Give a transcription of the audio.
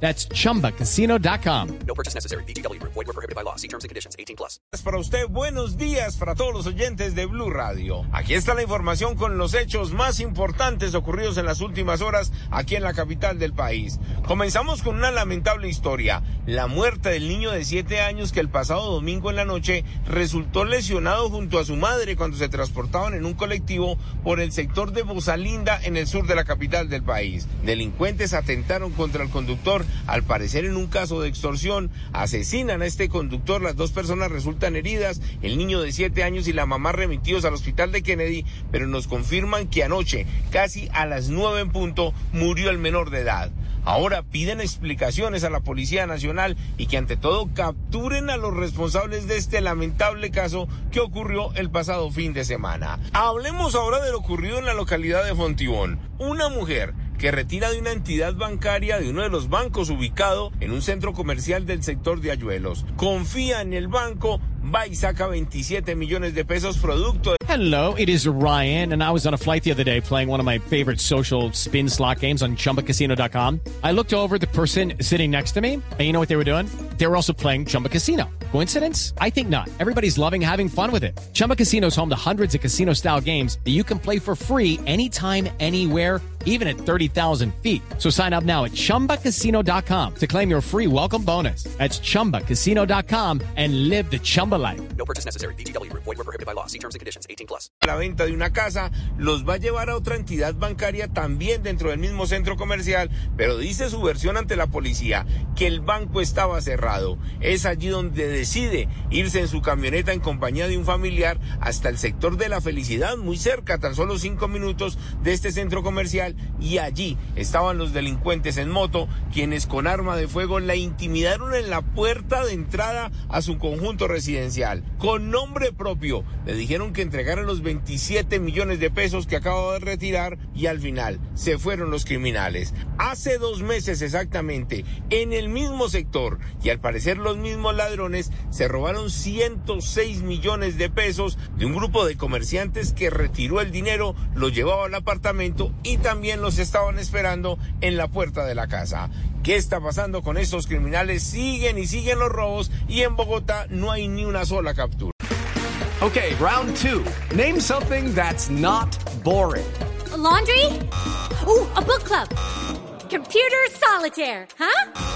That's chumbacasino.com. No purchase necessary. BGW. Void were prohibited by law. See terms and conditions. 18 plus. Para usted, buenos días para todos los oyentes de Blue Radio. Aquí está la información con los hechos más importantes ocurridos en las últimas horas aquí en la capital del país. Comenzamos con una lamentable historia. La muerte del niño de 7 años que el pasado domingo en la noche resultó lesionado junto a su madre cuando se transportaban en un colectivo por el sector de Bozalinda en el sur de la capital del país. Delincuentes atentaron contra el conductor al parecer en un caso de extorsión, asesinan a este conductor, las dos personas resultan heridas, el niño de siete años y la mamá remitidos al hospital de Kennedy, pero nos confirman que anoche, casi a las nueve en punto, murió el menor de edad. Ahora piden explicaciones a la Policía Nacional y que ante todo capturen a los responsables de este lamentable caso que ocurrió el pasado fin de semana. Hablemos ahora de lo ocurrido en la localidad de Fontibón. Una mujer que retira de una entidad bancaria de uno de los bancos ubicado en un centro comercial del sector de Ayuelos. Confía en el banco, va y saca 27 millones de pesos producto Hello, it is Ryan, and I was on a flight the other day playing one of my favorite social spin slot games on chumbacasino.com. I looked over the person sitting next to me, and you know what they were doing? They were also playing Chumba Casino. Coincidence? I think not. Everybody's loving having fun with it. Chumba Casino is home to hundreds of casino style games that you can play for free anytime, anywhere, even at 30,000 feet. So sign up now at chumbacasino.com to claim your free welcome bonus. That's chumbacasino.com and live the Chumba life. No purchase necessary. BGW. Void were prohibited by law. See terms and conditions. 18 plus. la venta de una casa, los va a llevar a otra entidad bancaria también dentro del mismo centro comercial, pero dice su versión ante la policía que el banco estaba cerrado. Es allí donde decide irse en su camioneta en compañía de un familiar hasta el sector de la felicidad, muy cerca, tan solo cinco minutos de este centro comercial, y allí estaban los delincuentes en moto, quienes con arma de fuego la intimidaron en la puerta de entrada a su conjunto residencial. Con nombre propio, le dijeron que entregara los 27 millones de pesos que acaba de retirar y al final se fueron los criminales. Hace dos meses exactamente, en el mismo sector y al parecer los mismos ladrones se robaron 106 millones de pesos de un grupo de comerciantes que retiró el dinero, lo llevaba al apartamento y también los estaban esperando en la puerta de la casa. ¿Qué está pasando con estos criminales? Siguen y siguen los robos y en Bogotá no hay ni una sola captura. Okay, round two. Name something that's not boring. A laundry? Ooh, a book club. Computer solitaire, huh?